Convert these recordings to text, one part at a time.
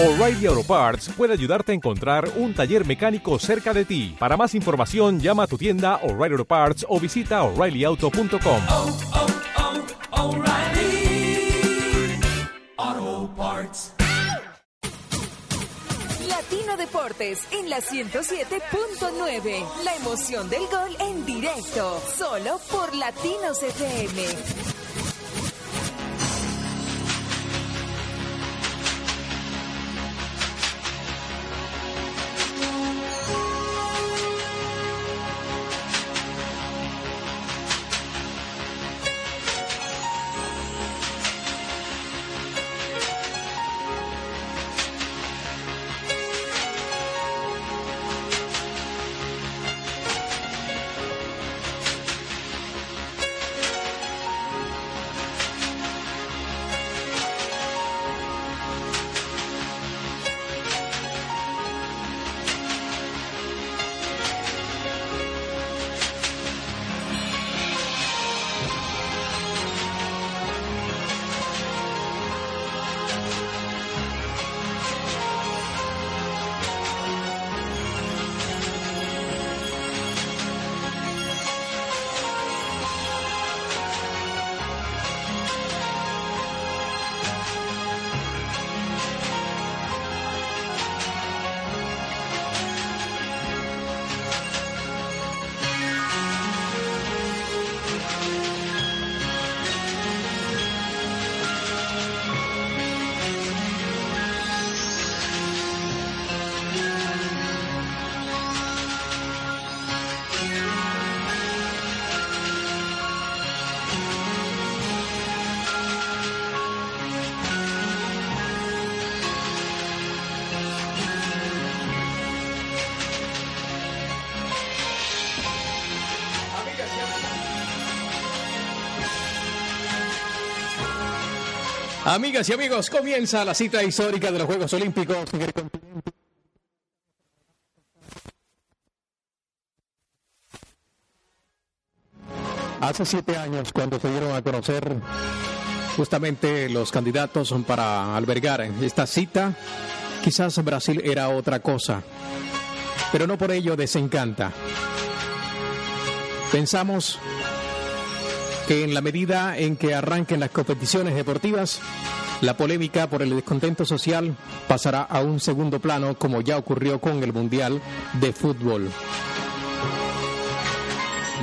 O'Reilly Auto Parts puede ayudarte a encontrar un taller mecánico cerca de ti. Para más información, llama a tu tienda O'Reilly Auto Parts o visita oreillyauto.com. oh, oh, O'Reilly Auto Parts. Latino Deportes en la 107.9. La emoción del gol en directo. Solo por Latinos FM. Amigas y amigos, comienza la cita histórica de los Juegos Olímpicos en el continente. Hace siete años, cuando se dieron a conocer justamente los candidatos para albergar esta cita, quizás Brasil era otra cosa, pero no por ello desencanta. Pensamos que en la medida en que arranquen las competiciones deportivas, la polémica por el descontento social pasará a un segundo plano como ya ocurrió con el Mundial de Fútbol.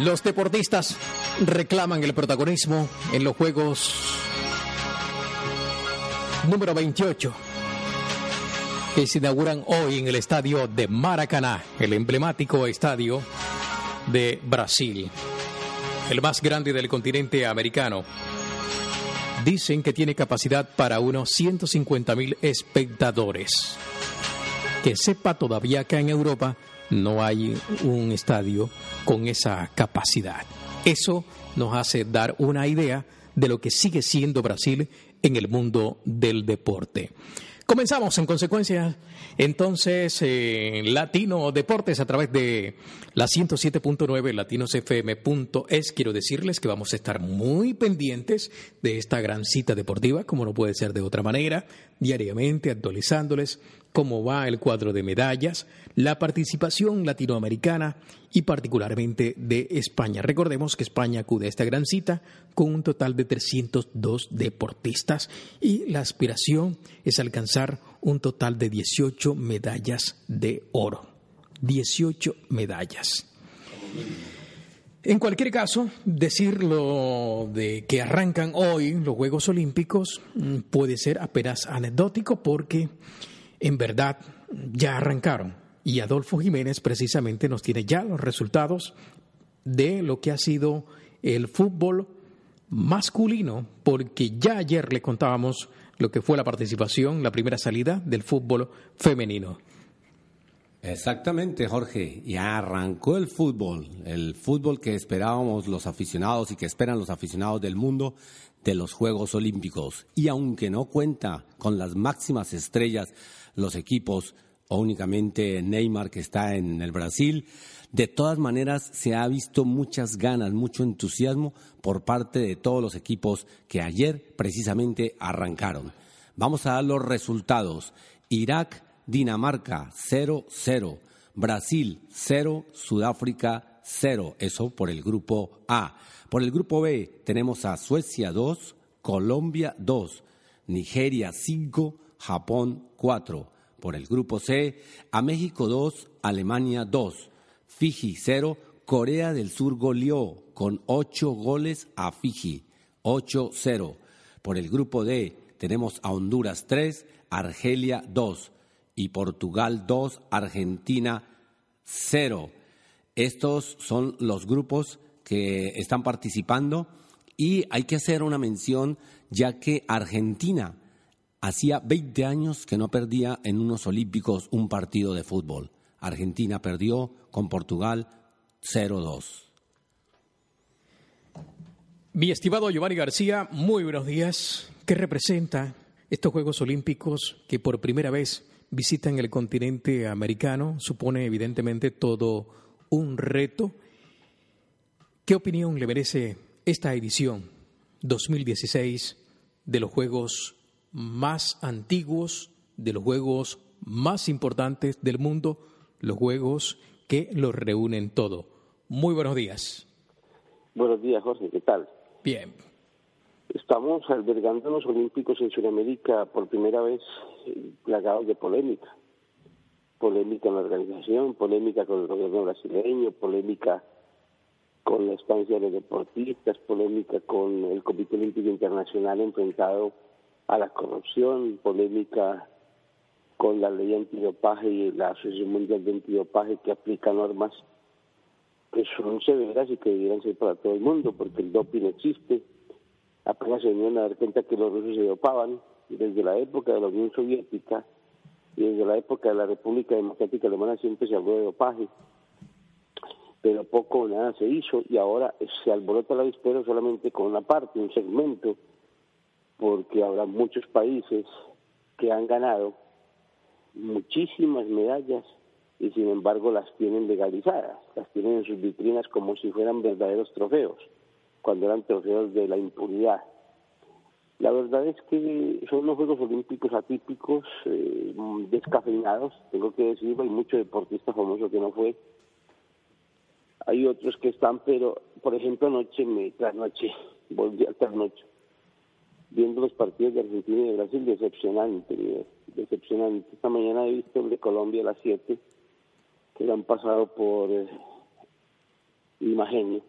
Los deportistas reclaman el protagonismo en los Juegos número 28 que se inauguran hoy en el estadio de Maracaná, el emblemático estadio de Brasil el más grande del continente americano. Dicen que tiene capacidad para unos 150 mil espectadores. Que sepa todavía que en Europa no hay un estadio con esa capacidad. Eso nos hace dar una idea de lo que sigue siendo Brasil en el mundo del deporte. Comenzamos en consecuencia entonces eh, Latino Deportes a través de la 107.9 latinosfm.es. Quiero decirles que vamos a estar muy pendientes de esta gran cita deportiva, como no puede ser de otra manera, diariamente actualizándoles cómo va el cuadro de medallas, la participación latinoamericana y particularmente de España. Recordemos que España acude a esta gran cita con un total de 302 deportistas y la aspiración es alcanzar un total de 18 medallas de oro. 18 medallas. En cualquier caso, decirlo de que arrancan hoy los Juegos Olímpicos mm, puede ser apenas anecdótico porque en verdad ya arrancaron. Y Adolfo Jiménez precisamente nos tiene ya los resultados de lo que ha sido el fútbol masculino, porque ya ayer le contábamos lo que fue la participación, la primera salida del fútbol femenino. Exactamente, Jorge. Ya arrancó el fútbol, el fútbol que esperábamos los aficionados y que esperan los aficionados del mundo de los Juegos Olímpicos. Y aunque no cuenta con las máximas estrellas los equipos o únicamente Neymar que está en el Brasil, de todas maneras se ha visto muchas ganas, mucho entusiasmo por parte de todos los equipos que ayer precisamente arrancaron. Vamos a dar los resultados. Irak, Dinamarca 0-0, Brasil 0, Sudáfrica 0. Eso por el grupo A. Por el grupo B tenemos a Suecia 2, Colombia 2, Nigeria 5, Japón 4. Por el grupo C, a México 2, Alemania 2, Fiji 0, Corea del Sur goleó con 8 goles a Fiji, 8-0. Por el grupo D tenemos a Honduras 3, Argelia 2 y Portugal 2, Argentina 0. Estos son los grupos que están participando y hay que hacer una mención ya que Argentina hacía 20 años que no perdía en unos olímpicos un partido de fútbol. Argentina perdió con Portugal 0-2. Mi estimado Giovanni García, muy buenos días. ¿Qué representa estos Juegos Olímpicos que por primera vez visitan el continente americano? Supone evidentemente todo un reto. ¿Qué opinión le merece esta edición 2016 de los Juegos más antiguos, de los Juegos más importantes del mundo, los Juegos que los reúnen todo? Muy buenos días. Buenos días, Jorge, ¿qué tal? Bien. Estamos albergando los Olímpicos en Sudamérica por primera vez eh, plagados de polémica. Polémica en la organización, polémica con el gobierno brasileño, polémica con la estancia de deportistas, polémica con el Comité Olímpico Internacional enfrentado a la corrupción, polémica con la ley antidopaje y la Asociación Mundial de Antidopaje que aplica normas que son severas y que debieran ser para todo el mundo, porque el doping existe. Apenas se vinieron a dar cuenta que los rusos se dopaban desde la época de la Unión Soviética y desde la época de la República Democrática Alemana siempre se habló de dopaje, pero poco o nada se hizo y ahora se alborota la vispera solamente con una parte, un segmento, porque habrá muchos países que han ganado muchísimas medallas y sin embargo las tienen legalizadas, las tienen en sus vitrinas como si fueran verdaderos trofeos, cuando eran trofeos de la impunidad. La verdad es que son unos Juegos Olímpicos atípicos, eh, descafeinados, tengo que decirlo, hay mucho deportista famoso que no fue. Hay otros que están, pero por ejemplo anoche, me, noche, volví a noche, viendo los partidos de Argentina y de Brasil, decepcionante, decepcionante. Esta mañana he visto el de Colombia a las 7 que han pasado por eh, Imagenio.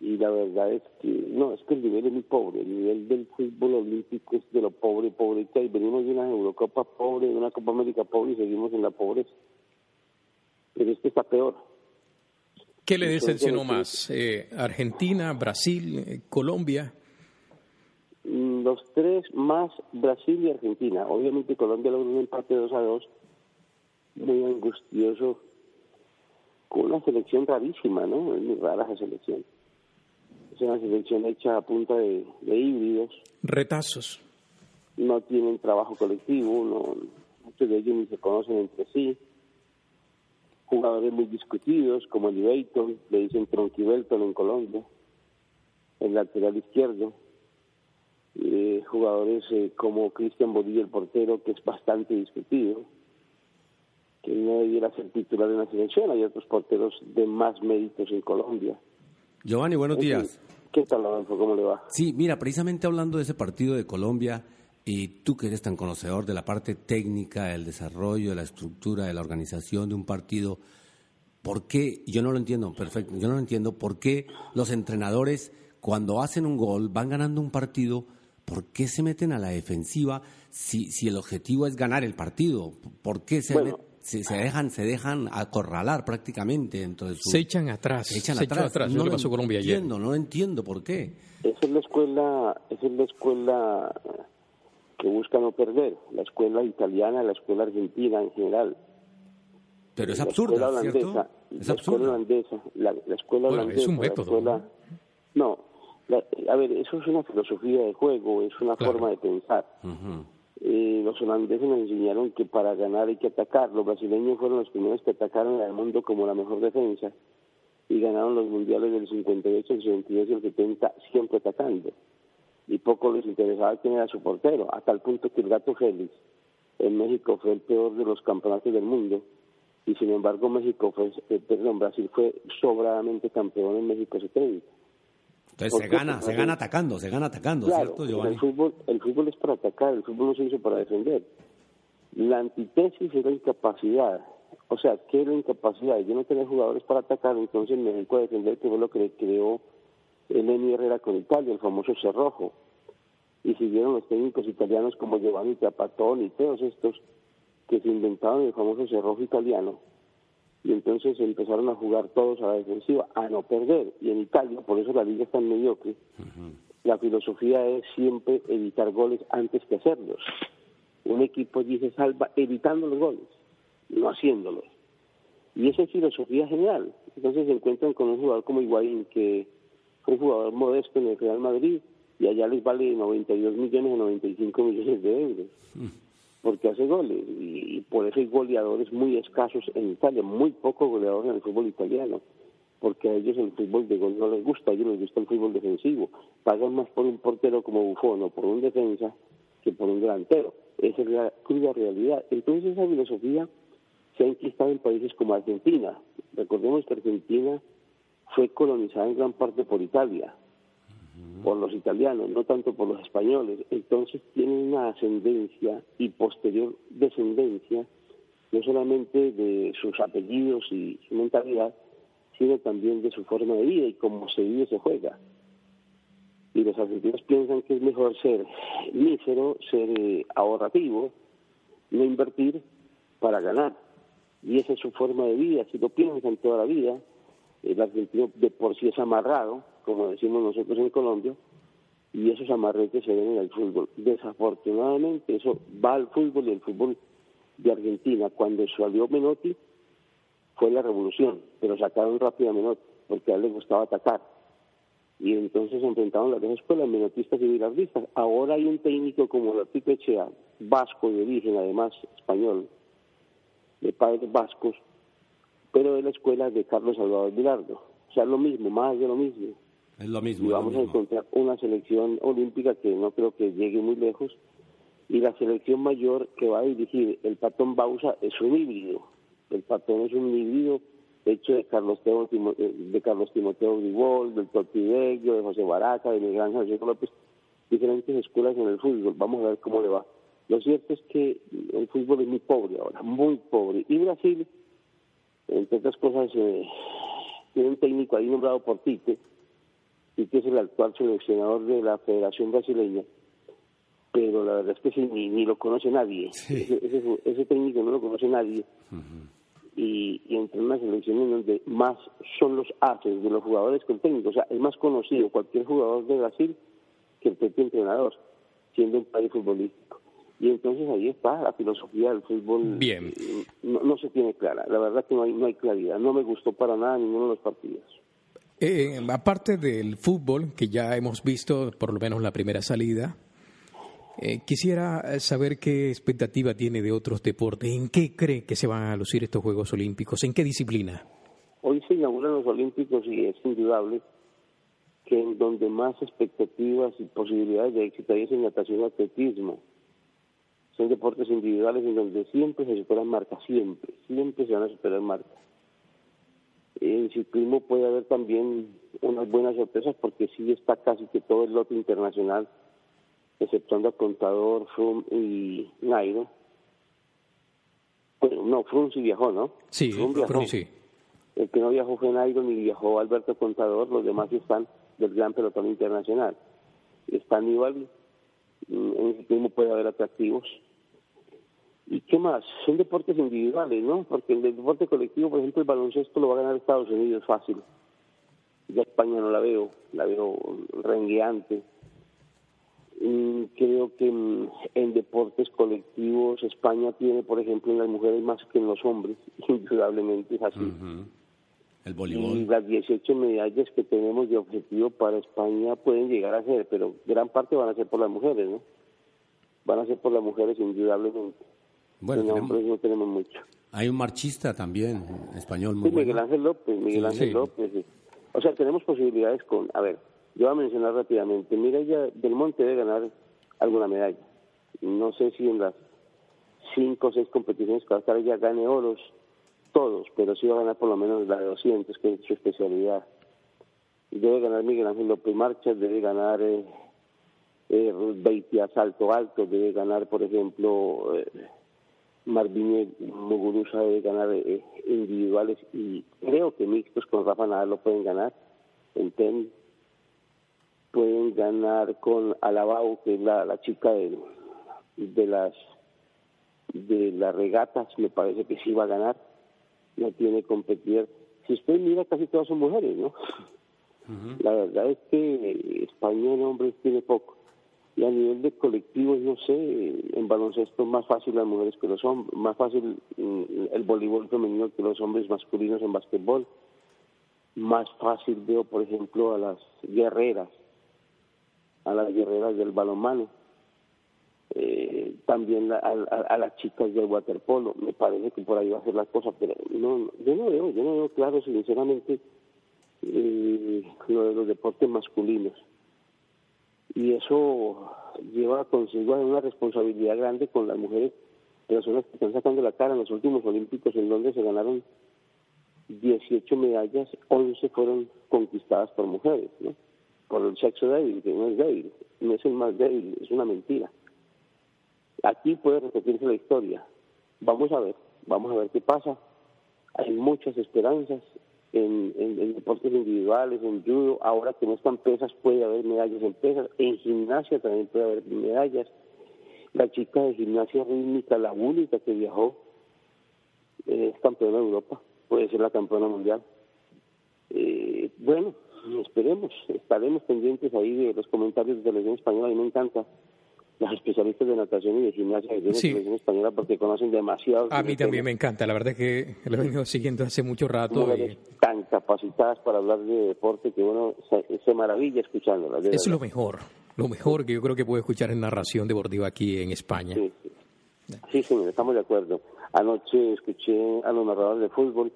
Y la verdad es que, no, es que el nivel es muy pobre. El nivel del fútbol olímpico es de lo pobre, pobre hay. Venimos de una Eurocopa pobre, de una Copa América pobre y seguimos en la pobreza. Pero este está peor. ¿Qué le decepcionó más? Eh, ¿Argentina, Brasil, eh, Colombia? Mm, los tres más Brasil y Argentina. Obviamente Colombia logró un empate 2 a 2, muy angustioso con una selección rarísima, ¿no? Es muy rara esa selección. Es una selección hecha a punta de, híbridos. Retazos. No tienen trabajo colectivo, no, muchos de ellos ni se conocen entre sí. Jugadores muy discutidos, como el Ibeton, le dicen Tronquibelton en Colombia, el lateral izquierdo. Eh, jugadores eh, como Cristian Bodilla, el portero, que es bastante discutido que no debiera ser titular de la selección. Hay otros porteros de más méritos en Colombia. Giovanni, buenos días. ¿Qué tal, Adolfo? ¿Cómo le va? Sí, mira, precisamente hablando de ese partido de Colombia, y tú que eres tan conocedor de la parte técnica, el desarrollo, de la estructura, de la organización de un partido, ¿por qué? Yo no lo entiendo, perfecto, yo no lo entiendo, ¿por qué los entrenadores cuando hacen un gol, van ganando un partido, ¿por qué se meten a la defensiva si, si el objetivo es ganar el partido? ¿Por qué se se, se, dejan se dejan acorralar prácticamente dentro de su se echan atrás se echan atrás, no lo pasó Colombia entiendo, no entiendo por qué. Esa es la escuela esa es la escuela que busca no perder la escuela italiana la escuela argentina en general. Pero es absurda ¿cierto? es la escuela holandesa la, escuela holandesa es un método no a ver eso es una filosofía de juego es una forma de pensar eh, los holandeses nos enseñaron que para ganar hay que atacar. Los brasileños fueron los primeros que atacaron al mundo como la mejor defensa y ganaron los mundiales del 58, el 62 y el 70 siempre atacando. y poco les interesaba quién era su portero, hasta el punto que el gato Félix en México fue el peor de los campeonatos del mundo y sin embargo México fue, eh, perdón, Brasil fue sobradamente campeón en México 70. Entonces se gana, se gana atacando, se gana atacando, Claro, ¿cierto, Giovanni? el fútbol, el fútbol es para atacar, el fútbol no se hizo para defender. La antítesis es la incapacidad. O sea, ¿qué es la incapacidad? Yo no tenía jugadores para atacar, entonces me dedico a defender, que fue lo que creó el Eni Herrera con Italia, el famoso cerrojo. Y siguieron los técnicos italianos como Giovanni Trapattoni y todos estos que se inventaron el famoso cerrojo italiano. Y entonces empezaron a jugar todos a la defensiva, a no perder. Y en Italia, por eso la liga es tan mediocre, la filosofía es siempre evitar goles antes que hacerlos. Un equipo allí se salva evitando los goles, no haciéndolos. Y esa es filosofía general. Entonces se encuentran con un jugador como Higuaín, que fue un jugador modesto en el Real Madrid, y allá les vale 92 millones o 95 millones de euros, porque hace goles. Y, por eso hay goleadores muy escasos en Italia, muy pocos goleadores en el fútbol italiano porque a ellos el fútbol de gol no les gusta, a ellos les gusta el fútbol defensivo. Pagan más por un portero como Buffon o por un defensa que por un delantero. Esa es la cruda realidad. Entonces esa filosofía se ha enquistado en países como Argentina. Recordemos que Argentina fue colonizada en gran parte por Italia, por los italianos, no tanto por los españoles. Entonces tienen una ascendencia y posterior descendencia, no solamente de sus apellidos y su mentalidad, sino también de su forma de vida y cómo se vive se juega. Y los argentinos piensan que es mejor ser mísero, ser eh, ahorrativo, no invertir para ganar. Y esa es su forma de vida, si lo piensan toda la vida. El argentino de por sí es amarrado, como decimos nosotros en Colombia, y esos amarretes se ven en el fútbol. Desafortunadamente eso va al fútbol y el fútbol de Argentina. Cuando salió Menotti, fue la revolución, pero sacaron rápido a Menotti, porque a él le gustaba atacar. Y entonces se enfrentaron las dos escuelas, menotistas y bilardistas. Ahora hay un técnico como Latito Echea, vasco de origen, además español, de padres vascos, pero de la escuela de Carlos Salvador Bilardo. O sea, lo mismo, más de lo mismo. Es lo mismo. Y vamos a encontrar una selección olímpica que no creo que llegue muy lejos. Y la selección mayor que va a dirigir el Patón Bausa es un híbrido. El Patón es un híbrido hecho de Carlos, Teo, eh, de Carlos Timoteo Grigol, del de José Baraca, de Miguel Ángel José López, diferentes escuelas en el fútbol. Vamos a ver cómo le va. Lo cierto es que el fútbol es muy pobre ahora, muy pobre. Y Brasil, entre otras cosas, eh, tiene un técnico ahí nombrado por Tite, Tite es el actual seleccionador de la Federación Brasileña, pero la verdad es que sí, ni, ni lo conoce nadie. Ese, ese- ese técnico no lo conoce nadie. y, y entre una selección en donde más son los haces de los jugadores que el técnico. O sea, es más conocido cualquier jugador de Brasil que el propio entrenador, siendo un país futbolístico. Y entonces ahí está la filosofía del fútbol. Bien. eh, No, no se tiene clara. La verdad que no hay, no hay claridad. No me gustó para nada ninguno de los partidos. Eh, aparte del fútbol, que ya hemos visto por lo menos la primera salida, eh, quisiera saber qué expectativa tiene de otros deportes. ¿En qué cree que se van a lucir estos Juegos Olímpicos? ¿En qué disciplina? Hoy se inauguran los Olímpicos y es indudable que en donde más expectativas y posibilidades de éxito hay es en natación atletismo. Son deportes individuales en donde siempre se superan marcas, siempre, siempre se van a superar marcas. En ciclismo puede haber también unas buenas sorpresas porque sí está casi que todo el lote internacional, exceptuando a Contador, Froome y Nairo. Bueno, no, Froome sí viajó, ¿no? Sí, viajó. Froome sí. El que no viajó fue Nairo ni viajó Alberto Contador, los demás están del gran pelotón internacional. Está Aníbal, mm, en el ciclismo puede haber atractivos. ¿Y qué más? Son deportes individuales, ¿no? Porque el deporte colectivo, por ejemplo, el baloncesto lo va a ganar Estados Unidos fácil. Ya España no la veo, la veo rengueante. Mm, Creo que mm, en deportes colectivos España tiene, por ejemplo, en las mujeres más que en los hombres, indudablemente es así. El Y voleibol. las 18 medallas que tenemos de objetivo para España pueden llegar a ser, pero gran parte van a ser por las mujeres, ¿no? Van a ser por las mujeres indudablemente. Bueno, en tenemos- hombres no tenemos mucho. hay un marchista también, español muy Sí, Miguel. Ángel López, Miguel Sí, Ángel sí. López. sí. O sea, tenemos posibilidades con, a ver, Yo voy a mencionar rápidamente. Mireya Del Monte debe ganar alguna medalla. No sé si en las cinco o seis competiciones que va a estar ella gane oros, todos, pero sí va a ganar por lo menos la de 200, que es su especialidad. Debe ganar Miguel Ángel López Marchas, debe ganar eh, eh, Beitia Salto Alto, debe ganar, por ejemplo, eh, Marvin Muguruza debe ganar eh, individuales y creo que mixtos con Rafa Nadal lo pueden ganar en tenis. Pueden ganar con Alabao, que es la, la chica de, de las de las regatas, me parece que sí va a ganar. No tiene competidor. Si usted mira, casi todas son mujeres, ¿no? La verdad es que España en hombres tiene poco. Y a nivel de colectivos, no sé, en baloncesto más fácil las mujeres que los hombres, más fácil mm, el voleibol femenino que los hombres masculinos en basquetbol. Más fácil veo, por ejemplo, a las guerreras, a las guerreras del balonmano. Eh, también a, a- a las chicas del waterpolo. Me parece que por ahí va a ser la cosa, pero no, yo no veo, yo no veo claro, sinceramente, eh, lo de los deportes masculinos. Y eso lleva consigo una responsabilidad grande con las mujeres, personas que están sacando la cara en los últimos Olímpicos, en donde se ganaron 18 medallas, 11 fueron conquistadas por mujeres, ¿no? Por el sexo débil, que no es débil, no es el más débil, es una mentira. Aquí puede repetirse la historia. Vamos a ver, vamos a ver qué pasa. Hay muchas esperanzas en, deportes individuales, en judo. Ahora que no están pesas, puede haber medallas en pesas. En gimnasia también puede haber medallas. La chica de gimnasia rítmica, la única que viajó, eh, es campeona de Europa. Puede ser la campeona mundial. Eh, bueno, esperemos, estaremos pendientes ahí de los comentarios de televisión española. A mí me encanta los especialistas de natación y de gimnasia que tiene Sí. televisión española porque conocen demasiado. A mí también me encanta, la verdad es que lo he venido siguiendo hace mucho rato. y tan capacitadas para hablar de deporte que uno se, se maravilla escuchándolas. de es lo mejor, lo mejor que yo creo que puedo escuchar en narración deportiva aquí en España. Sí, sí. Sí, señor, estamos de acuerdo. Anoche escuché a los narradores de fútbol.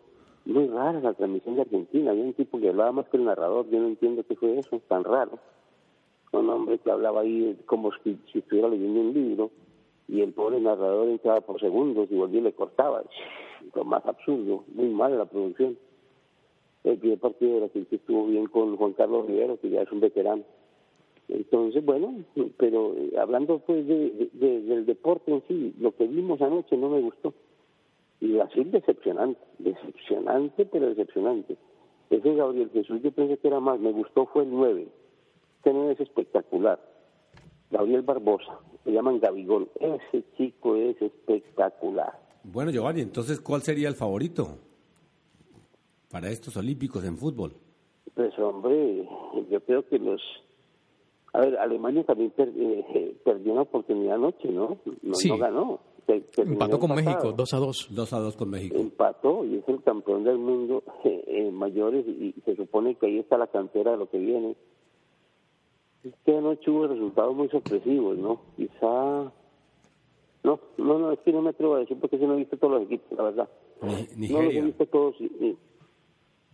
Muy rara la transmisión de Argentina. Había un tipo que hablaba más que el narrador. Yo no entiendo qué fue eso, tan raro. Un hombre que hablaba ahí como si, estuviera leyendo un libro y el pobre narrador entraba por segundos y volvía y le cortaba. Lo más absurdo, muy mal la producción. El primer partido de la que estuvo bien con Juan Carlos Rivero, que ya es un veterano. Entonces, bueno, pero eh, hablando pues de, de- de- del deporte en sí, lo que vimos anoche no me gustó. Y Brasil decepcionante, decepcionante, pero decepcionante. Ese Gabriel Jesús yo pensé que era más, me gustó fue el 9. Este 9 es espectacular. Gabriel Barbosa, le llaman Gabigol. Ese chico es espectacular. Bueno, Giovanni, entonces, ¿cuál sería el favorito para estos Olímpicos en fútbol? Pues hombre, yo creo que los... A ver, Alemania también per- eh, perdió una oportunidad anoche, ¿no? No, Sí. no ganó. Empató con empatado. México, 2 a 2. 2 a 2 con México. empató y es el campeón del mundo eh, en mayores y se supone que ahí está la cantera de lo que viene. Es que anoche hubo resultados muy sorpresivos, ¿no? Quizá... No, no, no, es que no me atrevo a decir porque si no he visto todos los equipos, la verdad. Ni- No los he Nigeria. visto todos.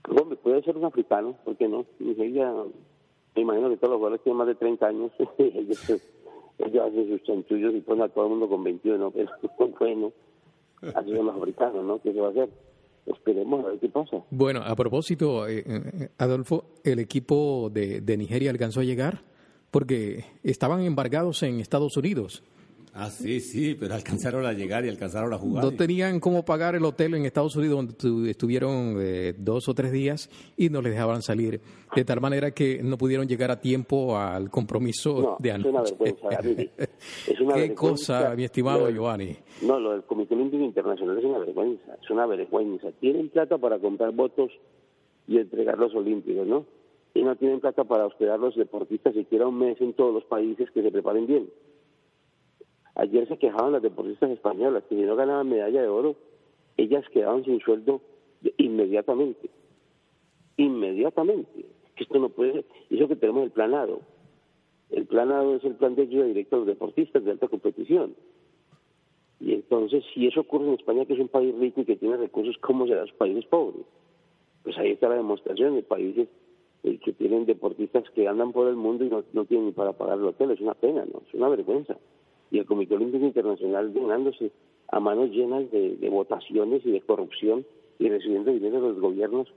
Hombre, puede ser un africano, ¿por qué no? Nigeria, me imagino que todos los jugadores tienen más de 30 años. ellos, ellos hacen sus chanchullos y ponen a todo el mundo con 21, pero bueno, así son los africanos, ¿no? ¿Qué se va a hacer? Esperemos a ver qué pasa. Bueno, a propósito, eh, eh, Adolfo, el equipo de, de Nigeria alcanzó a llegar porque estaban embargados en Estados Unidos. Ah, sí, sí, pero alcanzaron a llegar y alcanzaron a jugar. No tenían cómo pagar el hotel en Estados Unidos donde tu- estuvieron eh, dos o tres días y no les dejaban salir. De tal manera que no pudieron llegar a tiempo al compromiso No, de es una anoche. vergüenza. Es una Qué vergüenza. cosa, mi estimado Lo Giovanni. No, lo del Comité Olímpico Internacional es una vergüenza, es una vergüenza. Tienen plata para comprar votos y entregar los olímpicos, ¿no? Y no tienen plata para hospedar a los deportistas siquiera un mes en todos los países que se preparen bien. Ayer se quejaban las deportistas españolas que si no ganaban medalla de oro, ellas quedaban sin sueldo inmediatamente. Inmediatamente. Esto no puede ser. Eso que tenemos el planado. El planado es el plan de ayuda directa a los deportistas de alta competición. Y entonces, si eso ocurre en España, que es un país rico y que tiene recursos, ¿cómo será los países pobres? Pues ahí está la demostración de países eh, que tienen deportistas que andan por el mundo y no, no tienen ni para pagar el hotel. Es una pena, ¿no? Es una vergüenza. Y el Comité Olímpico Internacional llenándose a manos llenas de, de votaciones y de corrupción y recibiendo dinero de los gobiernos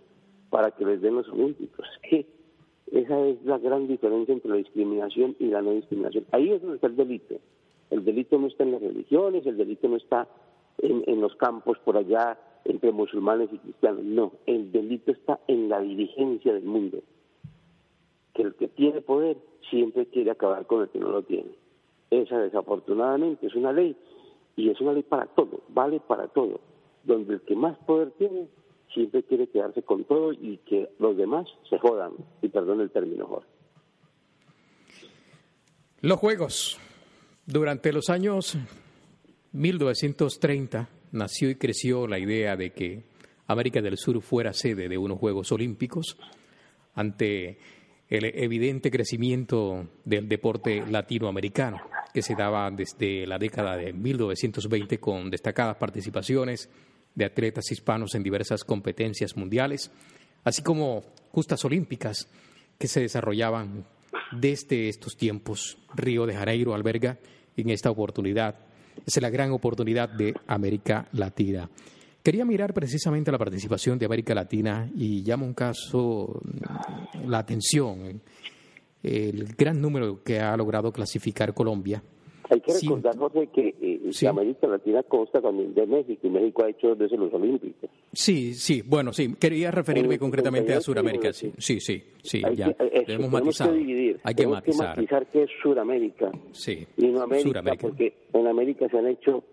para que les den los olímpicos. Que esa es la gran diferencia entre la discriminación y la no discriminación. Ahí es donde está el delito. El delito no está en las religiones, el delito no está en, en los campos por allá entre musulmanes y cristianos. No, el delito está en la dirigencia del mundo. Que el que tiene poder siempre quiere acabar con el que no lo tiene. Esa desafortunadamente es una ley y es una ley para todo, vale para todo. Donde el que más poder tiene siempre quiere quedarse con todo y que los demás se jodan, y perdón el término, Jorge. Los Juegos. Durante los años 1930 nació y creció la idea de que América del Sur fuera sede de unos Juegos Olímpicos ante el evidente crecimiento del deporte latinoamericano que se daba desde la década de 1920 con destacadas participaciones de atletas hispanos en diversas competencias mundiales, así como justas olímpicas que se desarrollaban desde estos tiempos. Río de Janeiro alberga en esta oportunidad, es la gran oportunidad de América Latina. Quería mirar precisamente la participación de América Latina y llama un caso la atención el gran número que ha logrado clasificar Colombia hay que recordar, Jorge, que, eh, América Latina consta también de México y México ha hecho dos veces los Olímpicos. Sí, sí, bueno, sí, quería referirme concretamente a Sudamérica, sí, sí, sí, sí hay ya, que, debemos matizar. Que dividir. Hay que matizar. que matizar qué es Sudamérica sí, y no América, Suramérica. porque en América se han hecho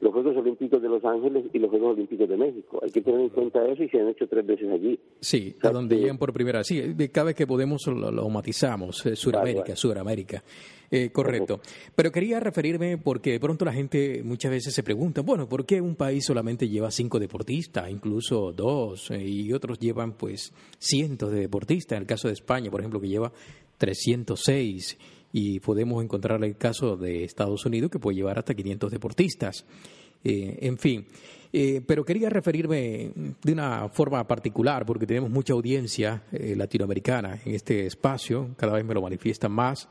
los Juegos Olímpicos de Los Ángeles y los Juegos Olímpicos de México. Hay que tener en cuenta eso y se han hecho tres veces allí. Sí, a donde llegan por primera vez. Sí, cada vez que podemos lo, lo matizamos, eh, Suramérica. Suramérica. Eh, correcto. Pero quería referirme porque de pronto la gente muchas veces se pregunta, bueno, ¿por qué un país solamente lleva cinco deportistas, incluso dos, eh, y otros llevan pues cientos de deportistas? En el caso de España, por ejemplo, que lleva 306 y podemos encontrar el caso de Estados Unidos que puede llevar hasta 500 deportistas. Eh, en fin, eh, pero quería referirme de una forma particular porque tenemos mucha audiencia eh, latinoamericana en este espacio, cada vez me lo manifiestan más,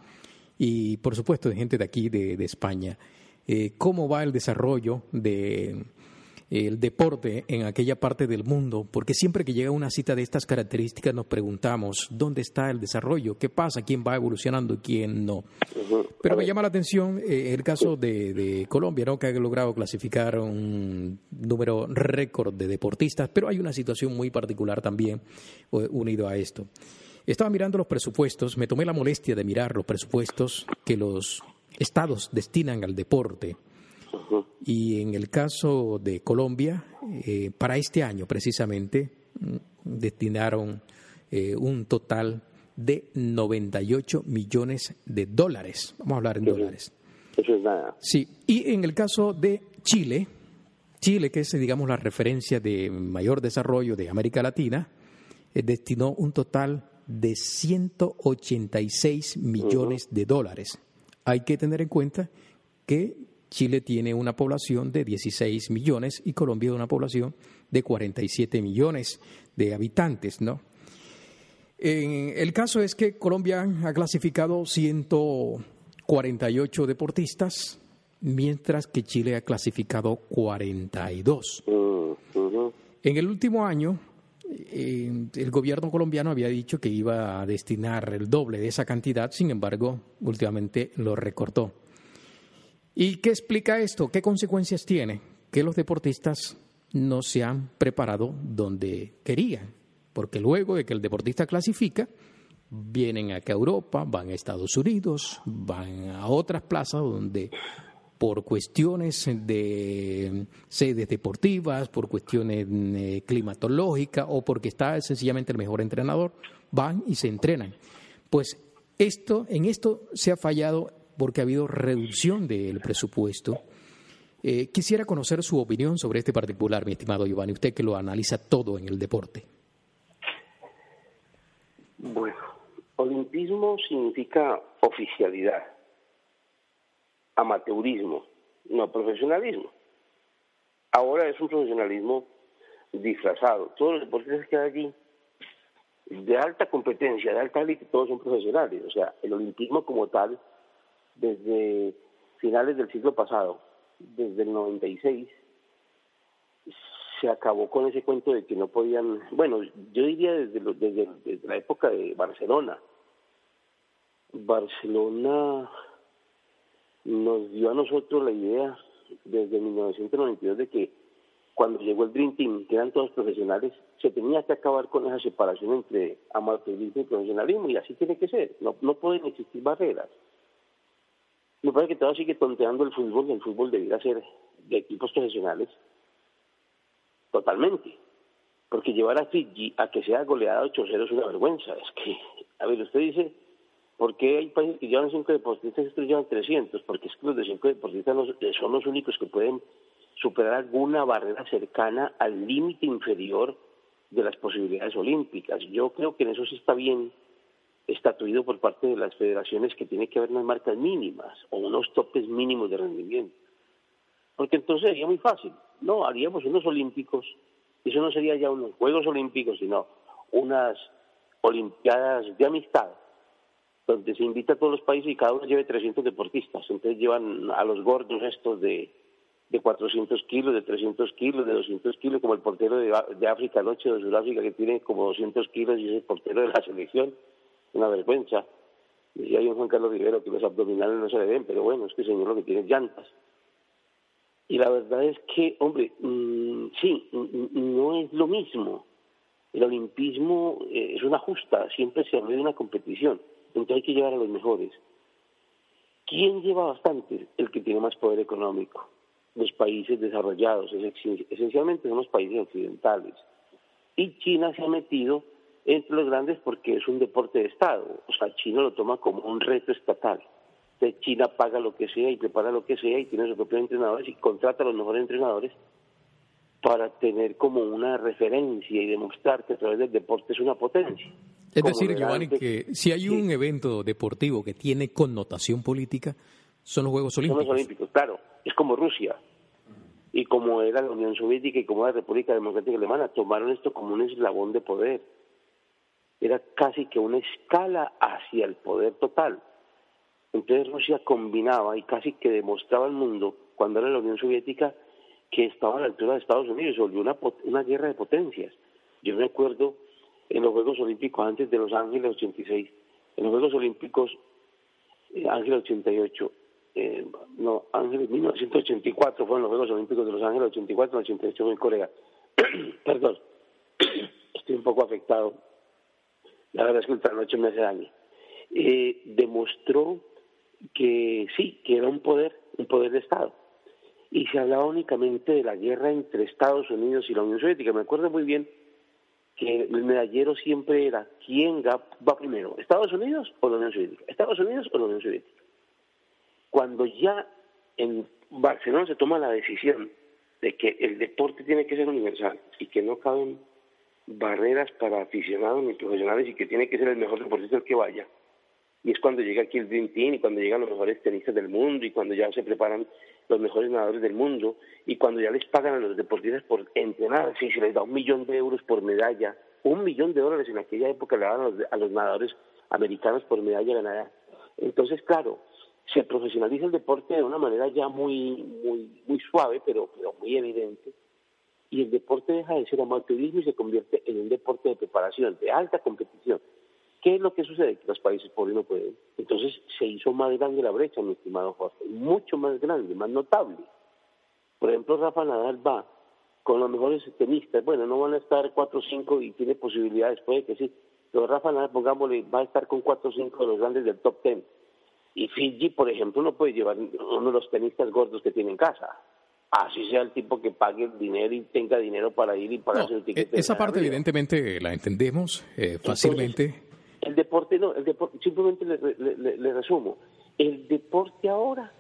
y por supuesto de gente de aquí, de, España. ¿Cómo va el desarrollo de el deporte en aquella parte del mundo, porque siempre que llega una cita de estas características nos preguntamos dónde está el desarrollo, qué pasa, quién va evolucionando y quién no. Pero me llama la atención eh, el caso de, de Colombia, ¿no? que ha logrado clasificar un número récord de deportistas, pero hay una situación muy particular también eh, unido a esto. Estaba mirando los presupuestos, me tomé la molestia de mirar los presupuestos que los estados destinan al deporte. Y en el caso de Colombia, eh, para este año precisamente, mm, destinaron eh, un total de 98 millones de dólares. Vamos a hablar en dólares. Eso es nada. Sí, y en el caso de Chile, Chile, que es, digamos, la referencia de mayor desarrollo de América Latina, eh, destinó un total de 186 millones de dólares. Hay que tener en cuenta que Chile tiene una población de 16 millones y Colombia una población de 47 millones de habitantes, ¿no? En el caso es que Colombia ha clasificado 148 deportistas, mientras que Chile ha clasificado 42. Mm. En el último año, eh, el gobierno colombiano había dicho que iba a destinar el doble de esa cantidad, sin embargo, últimamente lo recortó. ¿Y qué explica esto? ¿Qué consecuencias tiene? Que los deportistas no se han preparado donde querían, porque luego de que el deportista clasifica, vienen acá a Europa, van a Estados Unidos, van a otras plazas donde por cuestiones de sedes deportivas, por cuestiones eh, climatológicas o porque está sencillamente el mejor entrenador, van y se entrenan. Pues esto, en esto se ha fallado porque ha habido reducción del presupuesto. Eh, quisiera conocer su opinión sobre este particular, mi estimado Giovanni, usted que lo analiza todo en el deporte. Bueno, olimpismo significa oficialidad, amateurismo, no profesionalismo. Ahora es un profesionalismo disfrazado. Todos los deportistas que hay allí de alta competencia, de alta élite, todos son profesionales. O sea, el olimpismo como tal, desde finales del siglo pasado, desde el 96, se acabó con ese cuento de que no podían, bueno, yo diría desde, la época de Barcelona. Barcelona nos dio a nosotros la idea desde 1992 de que cuando llegó el Dream Team, que eran todos profesionales, se tenía que acabar con esa separación entre amateurismo y profesionalismo, y así tiene que ser. No pueden existir barreras. Me parece que todo sigue tonteando el fútbol, y el fútbol debería ser de equipos profesionales totalmente. Porque llevar a Fiji a que sea goleada 8-0 es una vergüenza. Es que, a ver, usted dice, ¿por qué hay países que llevan 5 deportistas y estos llevan 300? Porque es que los de 5 deportistas son los únicos que pueden superar alguna barrera cercana al límite inferior de las posibilidades olímpicas. Yo creo que en eso sí está bien estatuido por parte de las federaciones que tiene que haber unas marcas mínimas o unos topes mínimos de rendimiento. Porque entonces sería muy fácil. No, haríamos unos olímpicos, eso no sería ya unos Juegos Olímpicos, sino unas Olimpiadas de amistad, donde se invita a todos los países y cada uno lleve 300 deportistas. Entonces llevan a los gordos estos de de 400 kilos, de 300 kilos, de 200 kilos, como el portero de, de África Noche, de Sudáfrica, que tiene como 200 kilos y es el portero de la selección. Una vergüenza. Decía un Juan Carlos Rivero que los abdominales no se le ven, pero bueno, es que el señor lo que tiene es llantas. Y la verdad es que, hombre, mmm, sí, no es lo mismo. El olimpismo eh, es una justa, siempre se habla de una competición, entonces hay que llevar a los mejores. ¿Quién lleva bastante? El que tiene más poder económico los países desarrollados, esencialmente son los países occidentales. Y China se ha metido entre los grandes porque es un deporte de Estado, o sea, China lo toma como un reto estatal. Entonces China paga lo que sea y prepara lo que sea y tiene sus propios entrenadores y contrata a los mejores entrenadores para tener como una referencia y demostrar que a través del deporte es una potencia. Es decir, Giovanni, que si hay un evento deportivo que tiene connotación política, son los Juegos Olímpicos. Son los Olímpicos, claro. Es como Rusia y como era la Unión Soviética y como era la República Democrática Alemana, tomaron esto como un eslabón de poder. Era casi que una escala hacia el poder total. Entonces Rusia combinaba y casi que demostraba al mundo, cuando era la Unión Soviética, que estaba a la altura de Estados Unidos, se volvió una, una guerra de potencias. Yo me acuerdo en los Juegos Olímpicos antes de Los Ángeles 86, en los Juegos Olímpicos eh, Ángeles 88, eh, no, Ángeles 1984 fueron los Juegos Olímpicos de Los Ángeles, 84, 88 fue en Corea. Perdón, estoy un poco afectado. La verdad es que ultranoche me hace daño. Eh, demostró que sí, que era un poder, un poder de Estado. Y se hablaba únicamente de la guerra entre Estados Unidos y la Unión Soviética. Me acuerdo muy bien que el medallero siempre era quién va primero, Estados Unidos o la Unión Soviética, Estados Unidos o la Unión Soviética. Cuando ya en Barcelona se toma la decisión de que el deporte tiene que ser universal y que no caben barreras para aficionados ni profesionales y que tiene que ser el mejor deportista el que vaya. Y es cuando llega aquí el Dream Team y cuando llegan los mejores tenistas del mundo y cuando ya se preparan los mejores nadadores del mundo y cuando ya les pagan a los deportistas por entrenar, si se les da un millón de euros por medalla, un millón de dólares en aquella época le daban a los, a los nadadores americanos por medalla ganada. Entonces, claro, se profesionaliza el deporte de una manera ya muy muy muy suave pero, pero muy evidente y el deporte deja de ser amateurismo y se convierte en un deporte de preparación de alta competición ¿Qué es lo que sucede? Que los países pobres no pueden. Entonces se hizo más grande la brecha, mi estimado Jorge, mucho más grande, más notable. Por ejemplo, Rafa Nadal va con los mejores tenistas. Bueno, no van a estar 4 o 5 y tiene posibilidades, puede que sí. Pero Rafa Nadal, pongámosle, va a estar con 4 o 5 de los grandes del top 10 y Fiji, por ejemplo, no puede llevar uno de los tenistas gordos que tiene en casa. Así sea el tipo que pague el dinero y tenga dinero para ir y para hacer el ticket. Esa parte, evidentemente, la entendemos eh, fácilmente. el deporte, no, el deporte, simplemente le, resumo. El deporte ahora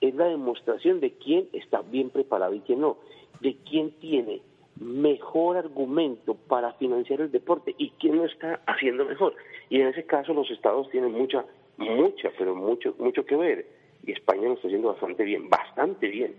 es la demostración de quién está bien preparado y quién no, de quién tiene mejor argumento para financiar el deporte y quién lo está haciendo mejor. Y en ese caso los estados tienen mucha mucha, pero mucho, mucho que ver. Y España lo está haciendo bastante bien, bastante bien.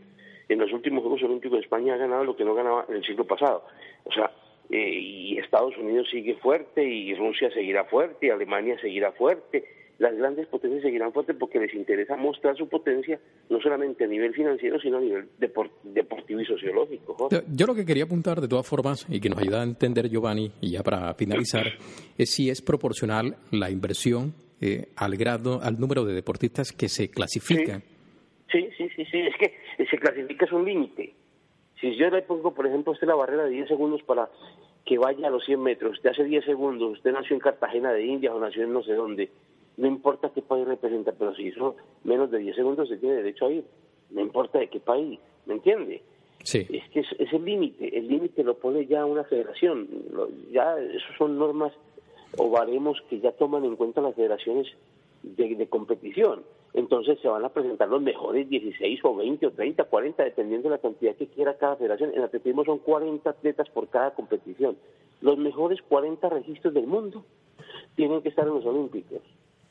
En los últimos Juegos Olímpicos España ha ganado lo que no ganaba en el siglo pasado. O sea, eh, y Estados Unidos sigue fuerte y Rusia seguirá fuerte y Alemania seguirá fuerte. Las grandes potencias seguirán fuertes porque les interesa mostrar su potencia no solamente a nivel financiero, sino a nivel depor- deportivo y sociológico. Yo lo que quería apuntar de todas formas y que nos ayuda a entender Giovanni, y ya para finalizar, es si es proporcional la inversión eh, al grado, al número de deportistas que se clasifican. Sí, sí, sí, sí, es que se clasifica es un límite. Si yo le pongo, por ejemplo, a usted la barrera de 10 segundos para que vaya a los 100 metros, usted hace 10 segundos, usted nació en Cartagena de Indias o nació en no sé dónde, no importa qué país representa, pero si hizo menos de 10 segundos, se tiene derecho a ir. No importa de qué país, ¿me entiende? Sí. Es que es, es el límite, el límite lo pone ya una federación, lo- ya eso son normas o baremos que ya toman en cuenta las federaciones de, de competición. Entonces se van a presentar los mejores 16 o 20 o 30, 40, dependiendo de la cantidad que quiera cada federación. En atletismo son 40 atletas por cada competición. Los mejores 40 registros del mundo tienen que estar en los Olímpicos.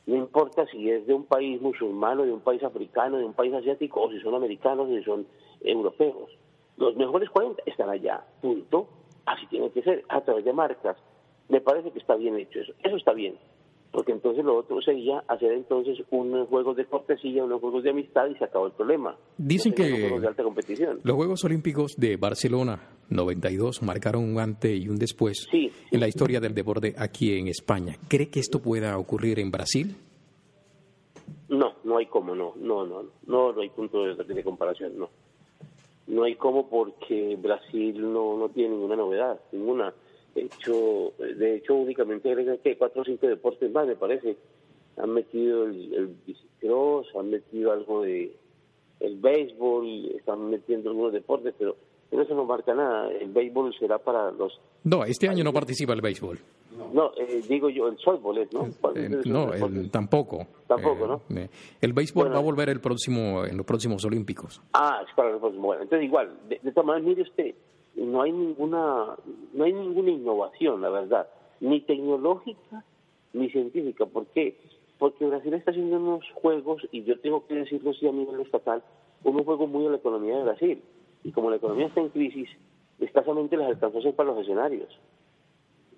No importa si es de un país musulmán, o de un país africano, de un país asiático, o si son americanos, o si son europeos. Los mejores 40 están allá, punto. Así tiene que ser, a través de marcas. Me parece que está bien hecho eso. Eso está bien. Porque entonces lo otro sería hacer entonces unos juegos de cortesía, unos juegos de amistad y se acabó el problema. Dicen No que- unos juegos de alta competición. Los Juegos Olímpicos de Barcelona 92 marcaron un antes y un después Sí. en la historia del deporte aquí en España. ¿Cree que esto pueda ocurrir en Brasil? No, no hay cómo, no, no, no, no, no hay punto de, de comparación, no. No hay cómo porque Brasil no, no tiene ninguna novedad, ninguna. De hecho, de hecho únicamente agregan que cuatro o cinco deportes más, me parece. Han metido el, el bicicross, han metido algo de el béisbol, están metiendo algunos deportes, pero pero eso no marca nada. El béisbol será para los... No, este año no participa el béisbol. No, eh, digo yo, el softball es, ¿no? ¿Cuál Eh, el no, el- tampoco. Tampoco, Eh, ¿no? eh, El béisbol Bueno. va a volver el próximo, en los próximos Olímpicos. Ah, es para el próximo. Bueno, entonces igual, de, de todas maneras, mire usted, no hay ninguna, no hay ninguna innovación, la verdad, ni tecnológica ni científica. ¿Por qué? Porque Brasil está haciendo unos juegos, y yo tengo que decirlo así a nivel estatal, unos juegos muy a la economía de Brasil. Y como la economía está en crisis, escasamente les alcanzó para los escenarios.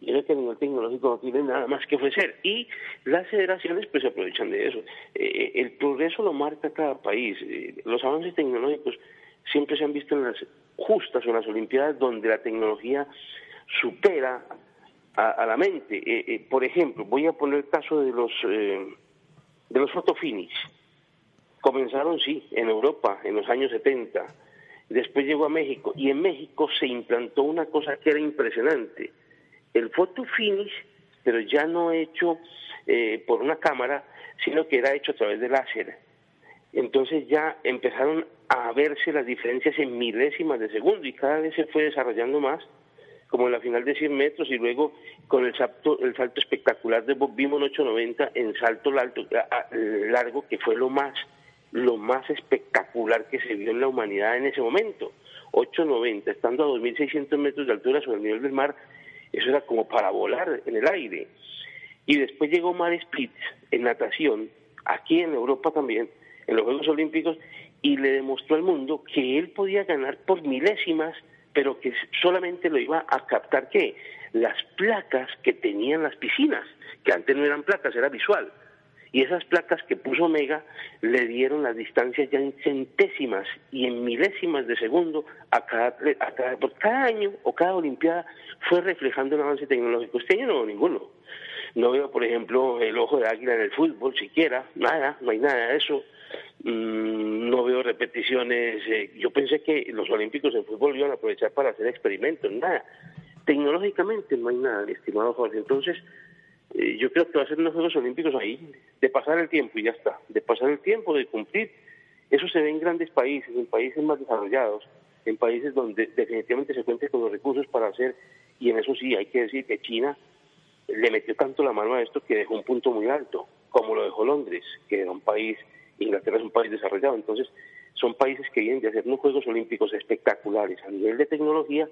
Yo creo que a nivel tecnológico no tienen nada más que ofrecer. Y las federaciones pues se aprovechan de eso. Eh, el progreso lo marca cada país. Eh, los avances tecnológicos siempre se han visto en las justas o las Olimpiadas donde la tecnología supera a, la mente. Eh, eh, por ejemplo, voy a poner el caso de los eh, de los fotofinish. Comenzaron, sí, en Europa en los años 70. Después llegó a México y en México se implantó una cosa que era impresionante. El photo finish, pero ya no hecho eh, por una cámara, sino que era hecho a través de láser. Entonces ya empezaron a verse las diferencias en milésimas de segundo y cada vez se fue desarrollando más, como en la final de 100 metros y luego con el salto, el salto espectacular de Bob Beamon 890 en salto largo, que fue lo más lo más espectacular que se vio en la humanidad en ese momento. 890, estando a 2.600 metros de altura sobre el nivel del mar, eso era como para volar en el aire. Y después llegó Mar Spitz en natación, aquí en Europa también, en los Juegos Olímpicos, y le demostró al mundo que él podía ganar por milésimas, pero que solamente lo iba a captar qué? Las placas que tenían las piscinas, que antes no eran placas, era visual. Y esas placas que puso Omega le dieron las distancias ya en centésimas y en milésimas de segundo a cada, a por cada año o cada Olimpiada fue reflejando el avance tecnológico. Este año no veo ninguno. No veo, por ejemplo, el ojo de águila en el fútbol siquiera, nada, no hay nada de eso. Mm, no veo repeticiones. eh, yo pensé que los Olímpicos en fútbol iban a aprovechar para hacer experimentos, nada. Tecnológicamente no hay nada, estimado Jorge. Entonces, eh, yo creo que va a ser unos Juegos Olímpicos ahí, de pasar el tiempo y ya está, de pasar el tiempo, de cumplir. Eso se ve en grandes países, en países más desarrollados, en países donde definitivamente se cuenta con los recursos para hacer, y en eso sí hay que decir que China le metió tanto la mano a esto que dejó un punto muy alto, como lo dejó Londres, que era un país, Inglaterra es un país desarrollado, entonces son países que vienen de hacer unos Juegos Olímpicos espectaculares a nivel de tecnología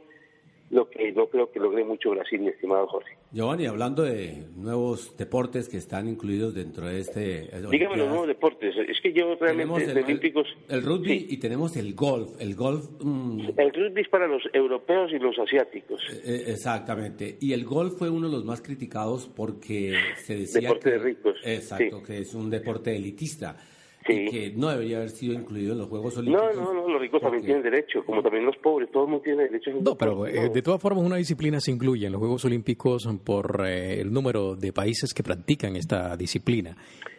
lo que no creo que logre mucho Brasil, mi estimado Jorge. Giovanni, hablando de nuevos deportes que están incluidos dentro de este... Dígame los nuevos deportes. Es que yo realmente el, de olímpicos... el rugby Sí. y tenemos el golf. El golf, mm, El rugby es para los europeos y los asiáticos. eh, exactamente. Y el golf fue uno de los más criticados porque se decía Deporte que, de ricos, Exacto, sí. que es un deporte elitista Sí. y que no debería haber sido incluido en los Juegos No, Olímpicos. no, no, los ricos también tienen derecho, como también los pobres, todo el mundo tiene derecho. No, pero eh, de todas formas una disciplina se incluye en los Juegos Olímpicos por eh, el número de países que practican esta disciplina.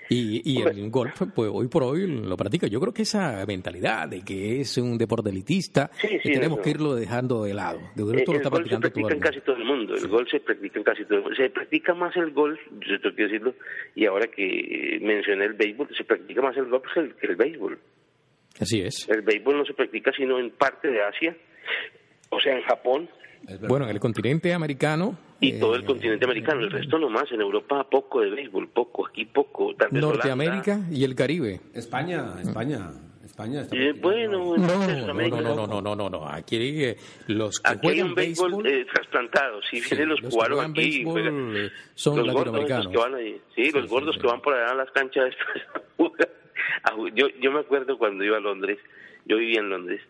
Y, y el golf, pues hoy por hoy lo practica. Yo creo que esa mentalidad de que es un deporte elitista, Sí, sí, que tenemos eso. que irlo dejando de lado. De Eh, esto lo el está golf se practica el en mundo. casi todo el mundo. El golf se practica en casi todo el mundo. Se practica más el golf, yo tengo que decirlo, y ahora que eh, mencioné el béisbol, se practica más el golf que el, que el béisbol. Así es. El béisbol no se practica sino en parte de Asia, o sea, en Japón. Bueno, en el continente americano. y eh, todo el continente americano. El resto no más. En Europa poco de béisbol, poco. Aquí poco. Norteamérica Holanda. y el Caribe. España, España, España está Eh, bueno, en No, no, no, no, no, no, no. Aquí eh, los que Aquí hay juegan un béisbol, béisbol, eh, trasplantado. Si Sí, vienen los los que cubanos aquí. béisbol, juegan- eh, son los gordos latinoamericanos. esos que van ahí. Sí, Sí, los sí, gordos sí. que van por allá a las canchas. estas. yo, yo me acuerdo cuando iba a Londres, yo vivía en Londres.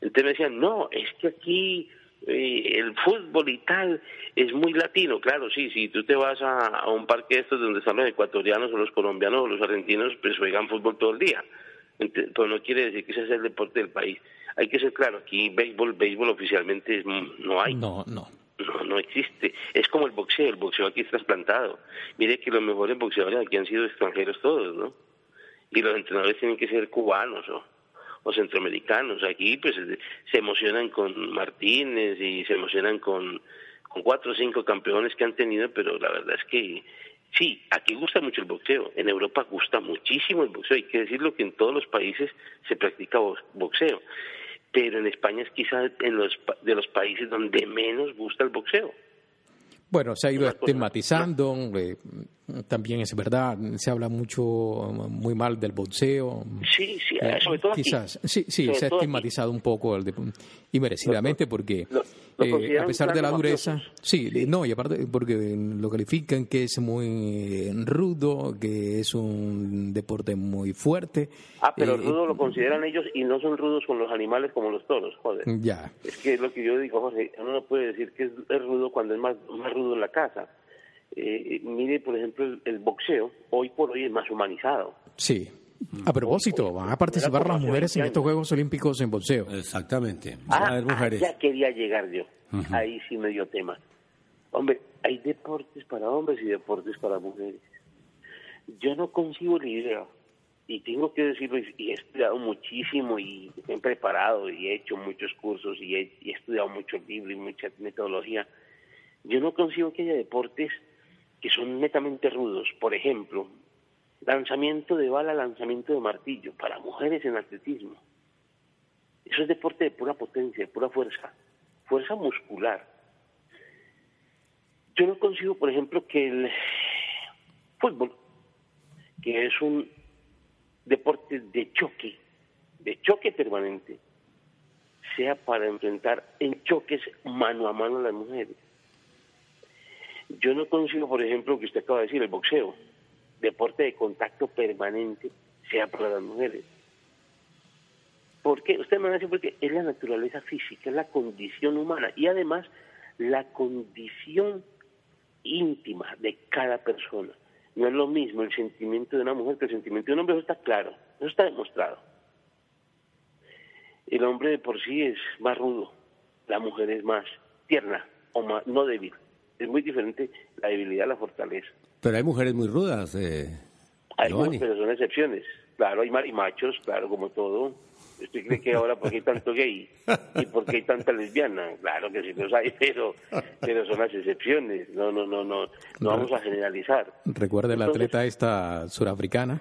Entonces me decían, no, es que aquí eh, el fútbol y tal es muy latino. Claro, sí, si tú te vas a, a un parque de estos donde están los ecuatorianos o los colombianos o los argentinos, pues juegan fútbol todo el día. Pero no quiere decir que ese es el deporte del país. Hay que ser claro, aquí béisbol, béisbol oficialmente es- no hay. no, no. No, no existe. Es como el boxeo. El boxeo aquí es trasplantado. Mire que los mejores boxeadores aquí han sido extranjeros todos, ¿no? Y los entrenadores tienen que ser cubanos o, o centroamericanos. Aquí, pues, se emocionan con Martínez y se emocionan con, con cuatro o cinco campeones que han tenido, pero la verdad es que sí, aquí gusta mucho el boxeo. En Europa gusta muchísimo el boxeo. Hay que decirlo que en todos los países se practica bo- boxeo pero en España es quizás en los de los países donde menos gusta el boxeo. Bueno, se ha ido estigmatizando, eh, también es verdad, se habla mucho, muy mal del boxeo. Sí, sí, Eh, sobre todo aquí. Quizás, sí, sí, Sobre se ha aquí. estigmatizado un poco el de- y merecidamente porque lo- lo eh, a pesar de la dureza, sí, no, y aparte porque lo califican que es muy rudo, que es un deporte muy fuerte. Ah, pero eh, rudo lo consideran ellos y no son rudos con los animales como los toros, joder. Ya, Es que es lo que yo digo, Jorge, uno no puede decir que es, es rudo cuando es más, más rudo en la casa. Eh, mire, por ejemplo, el, el boxeo, hoy por hoy es más humanizado. sí. A propósito, van a participar las mujeres 20 en estos. Juegos Olímpicos en boxeo. Exactamente. Van a Ah, haber mujeres. ya quería llegar yo. Ahí sí me dio tema. Hombre, hay deportes para hombres y deportes para mujeres. Yo no concibo la idea, y tengo que decirlo, y he estudiado muchísimo y he preparado y he hecho muchos cursos y he, y he estudiado mucho libro y mucha metodología. Yo no concibo que haya deportes que son netamente rudos. Por ejemplo, lanzamiento de bala, lanzamiento de martillo, para mujeres en atletismo. Eso es deporte de pura potencia, de pura fuerza, fuerza muscular. Yo no consigo, por ejemplo, que el fútbol, que es un deporte de choque, de choque permanente, sea para enfrentar en choques mano a mano a las mujeres. Yo no consigo, por ejemplo, lo que usted acaba de decir, el boxeo, deporte de contacto permanente, sea para las mujeres. ¿Por qué? Usted me va a decir porque es la naturaleza física, es la condición humana y además la condición íntima de cada persona. No es lo mismo el sentimiento de una mujer que el sentimiento de un hombre, eso está claro, eso está demostrado. El hombre de por sí es más rudo, la mujer es más tierna o más no débil. Es muy diferente la debilidad a la fortaleza. Pero hay mujeres muy rudas. Eh, Hay Giovanni. pero son excepciones. Claro, hay marimachos, claro, como todo. ¿Usted cree que ahora porque hay tanto gay y porque hay tanta lesbiana? Claro que sí los hay, pero, pero son las excepciones. No, no, no, no, no vamos a generalizar. Recuerda la Entonces- atleta esta surafricana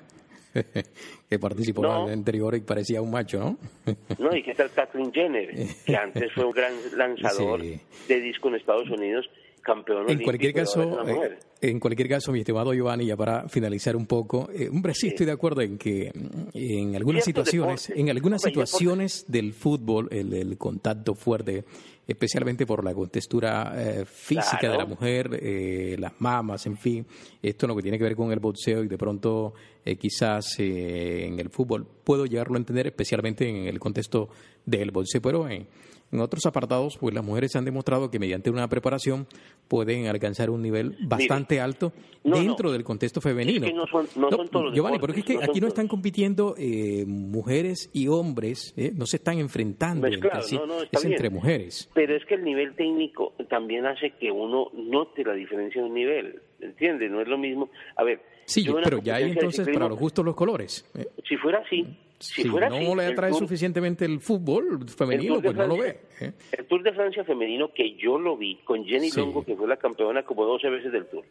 que participó No. en el anterior y parecía un macho, ¿no? No, y que tal Kathleen Jenner, que antes fue un gran lanzador Sí. de disco en Estados Unidos. Campeón En cualquier caso, eh, en cualquier caso, mi estimado Giovanni, ya para finalizar un poco, eh, hombre, sí, estoy de acuerdo en que mm, en algunas situaciones, deportes, en algunas deportes- situaciones del fútbol, el, el contacto fuerte, especialmente por la contextura eh, física Claro. de la mujer, eh, las mamas, en fin, esto es lo que tiene que ver con el boxeo y de pronto eh, quizás eh, en el fútbol puedo llegarlo a entender, especialmente en el contexto del boxeo, pero en, en otros apartados, pues las mujeres han demostrado que mediante una preparación pueden alcanzar un nivel bastante alto no, dentro no. del contexto femenino. Es que no son- no son todos los Giovanni, porque es que aquí no están compitiendo eh, mujeres y hombres, ¿eh? no se están enfrentando Pues entre claro, es entre mujeres. Pero es que el nivel técnico también hace que uno note la diferencia de un nivel, ¿entiendes? No es lo mismo. A ver, Sí, pero ya hay entonces para los gustos los colores. ¿eh? Si fuera así, si, Si, fuera no así, le el atrae Tour- suficientemente el fútbol el femenino, de pues no lo ve. ¿eh? El Tour de Francia femenino que yo lo vi con Jenny Sí. Longo, que fue la campeona como 12 veces del Tour.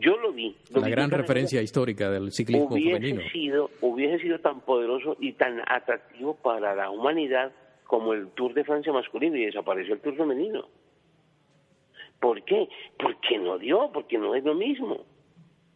Yo lo vi. lo La vi gran referencia histórica del ciclismo hubiese femenino. sido, hubiese sido tan poderoso y tan atractivo para la humanidad como el Tour de Francia masculino y desapareció el Tour femenino. ¿Por qué? Porque no dio, porque no es lo mismo.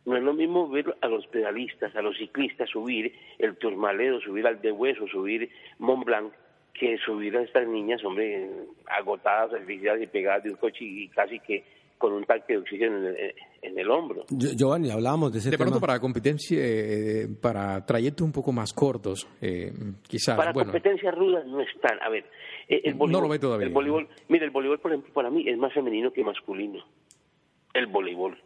No es lo mismo ver a los pedalistas, a los ciclistas subir el Tourmalet, o subir al de Hueso, subir Mont Blanc, que subir a estas niñas, hombre, agotadas, asfixiadas y pegadas de un coche y casi que con un tanque de oxígeno en el, en el hombro. Yo- Giovanni, hablábamos de ese De tema. pronto para competencia, eh, para trayectos un poco más cortos, eh, quizás, Para bueno, competencias rudas no están. A ver, eh, el No voleibol, lo ve todavía. El voleibol, mira, el voleibol, por ejemplo, para mí es más femenino que masculino. El voleibol.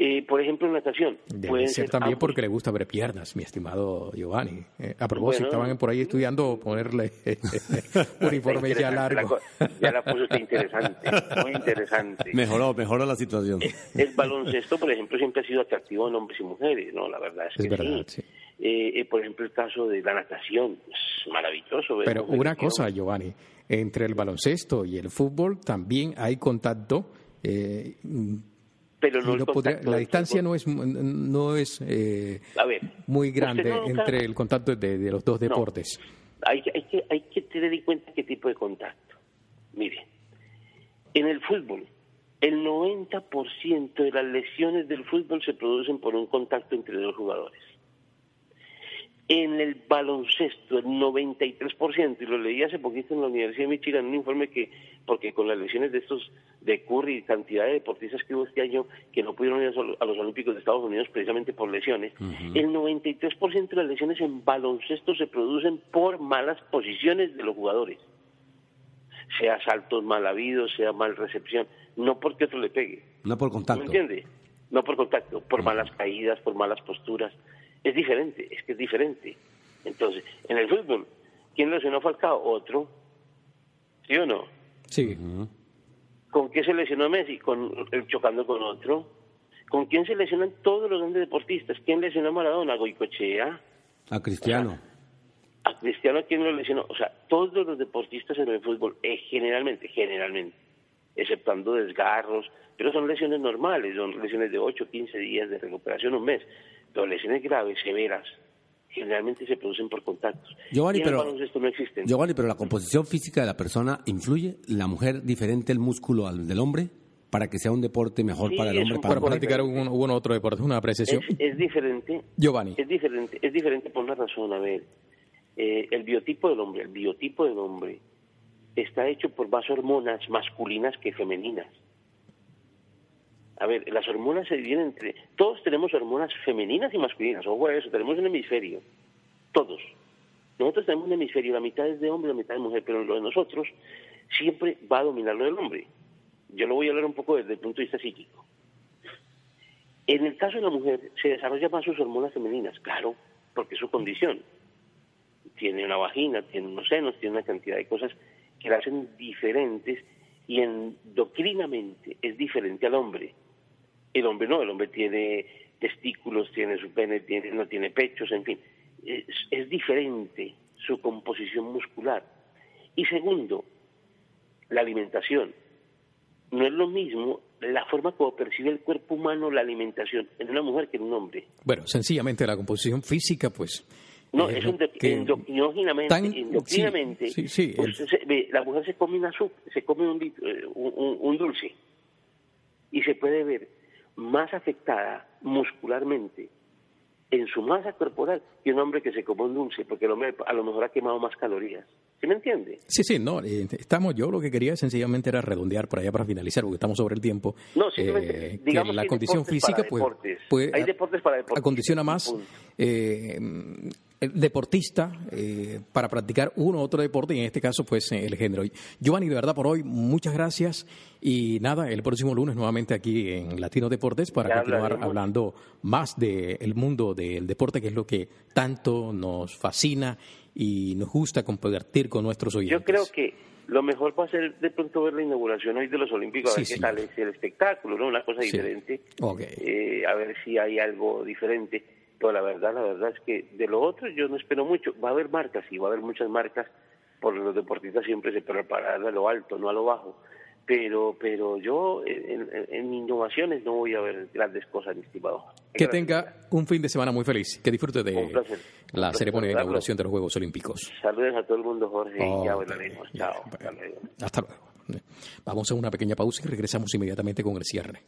Eh, por ejemplo, en natación. Debe ser ser también ambos. porque le gusta ver piernas, mi estimado Giovanni. Eh, a propósito, Bueno. estaban por ahí estudiando ponerle uniforme ya largo. la ya la puso usted interesante, muy interesante. Mejoró, mejoró la situación. El baloncesto, por ejemplo, siempre ha sido atractivo en hombres y mujeres, ¿no? La verdad es que Es verdad, sí. sí. Eh, eh, por ejemplo, el caso de la natación, es maravilloso. Pero una cosa. Giovanni, entre el baloncesto y el fútbol también hay contacto. eh, pero no el no podría- la distancia no es no es eh, A ver, muy grande nunca- entre el contacto de, de los dos No. deportes. Hay, que- hay, que, hay que tener en cuenta qué tipo de contacto. Mire, en el fútbol, el 90% de las lesiones del fútbol se producen por un contacto entre dos jugadores. En el baloncesto, el 93%, y lo leí hace poquito en la Universidad de Michigan, un informe que, porque con las lesiones de estos, de Curry y cantidad de deportistas que hubo este año que no pudieron ir a los- a los Olímpicos de Estados Unidos precisamente por lesiones, el 93% de las lesiones en baloncesto se producen por malas posiciones de los jugadores. Sea saltos mal habidos, sea mal recepción, no porque otro le pegue. No por ¿Me contacto. entiende? No por contacto, por malas caídas, por malas posturas. Es diferente, es que es diferente. Entonces, en el fútbol, ¿quién lesionó a Falcao? Otro. ¿Sí o no? Sí. ¿Con qué se lesionó Messi? Con el chocando con otro. ¿Con quién se lesionan todos los grandes deportistas? ¿Quién lesionó a Maradona? Goicochea. A Cristiano. A Cristiano, ¿quién lo lesionó? O sea, todos los deportistas en el fútbol, eh, generalmente, generalmente, exceptando desgarros, pero son lesiones normales, son lesiones de 8, 15 días de recuperación, un mes. Pero lesiones graves, severas, generalmente se producen por contactos. Giovanni, pero- baloncesto no existen. Giovanni, pero la composición física de la persona influye. ¿La mujer diferente el músculo al del hombre? Para que sea un deporte mejor Sí, para el hombre. Para practicar un, un otro deporte, una apreciación. es, es diferente, Giovanni. es diferente, es diferente por una razón, a ver, eh, el biotipo del hombre, el biotipo del hombre está hecho por más hormonas masculinas que femeninas. A ver, las hormonas se dividen entre... Todos tenemos hormonas femeninas y masculinas, ojo a eso, tenemos un hemisferio, todos. Nosotros tenemos un hemisferio, la mitad es de hombre, la mitad de mujer, pero lo de nosotros siempre va a dominar lo del hombre. Yo lo voy a hablar un poco desde el punto de vista psíquico. En el caso de la mujer, se desarrollan más sus hormonas femeninas, claro, porque es su condición. Tiene una vagina, tiene unos senos, tiene una cantidad de cosas que la hacen diferentes y endocrinamente es diferente al hombre. El hombre no, el hombre tiene testículos, tiene su pene, no tiene pechos, en fin. Es, es diferente su composición muscular. Y segundo, la alimentación. No es lo mismo la forma como percibe el cuerpo humano la alimentación en una mujer que en un hombre. Bueno, sencillamente la composición física, pues, No, Eh, es un que endocrinógenamente, tan- endocrinamente, sí, sí, sí, usted se- ve, la mujer se come una sup- se come eh, un, un- un dulce y se puede ver más afectada muscularmente en su masa corporal que un hombre que se come un dulce, porque el hombre a lo mejor ha quemado más calorías. ¿Sí me entiende? Sí, sí, no, eh, estamos, yo lo que quería sencillamente era redondear por allá para finalizar, porque estamos sobre el tiempo. No, simplemente, eh, que digamos la que hay condición deportes física para pues, deportes. pues, Hay deportes para deportistas, acondiciona más eh, el deportista eh, para practicar uno u otro deporte y en este caso pues el género. Giovanni, de verdad por hoy, muchas gracias y nada, el próximo lunes nuevamente aquí en Latino Deportes para Ya continuar hablaremos. hablando más del mundo del deporte, que es lo que tanto nos fascina y nos gusta compartir con nuestros oyentes. Yo creo que lo mejor va a ser de pronto ver la inauguración hoy de los Olímpicos, a Sí, ver qué tal es el espectáculo, ¿no? Una cosa Sí. diferente. Eh, a ver si hay algo diferente. Pero la verdad, la verdad es que de lo otro yo no espero mucho. Va a haber marcas, y va a haber muchas marcas, porque los deportistas siempre se preparan a lo alto, no a lo bajo. Pero, pero yo en, en- innovaciones no voy a ver grandes cosas, mi estimado. Que Gracias. tenga un fin de semana muy feliz, que disfrute de Un placer. Un la placer ceremonia de inauguración de los Juegos Olímpicos. Saludos a todo el mundo, Jorge, y ya Oh, hablaremos. Chao. Hasta luego. Vamos a una pequeña pausa y regresamos inmediatamente con el cierre.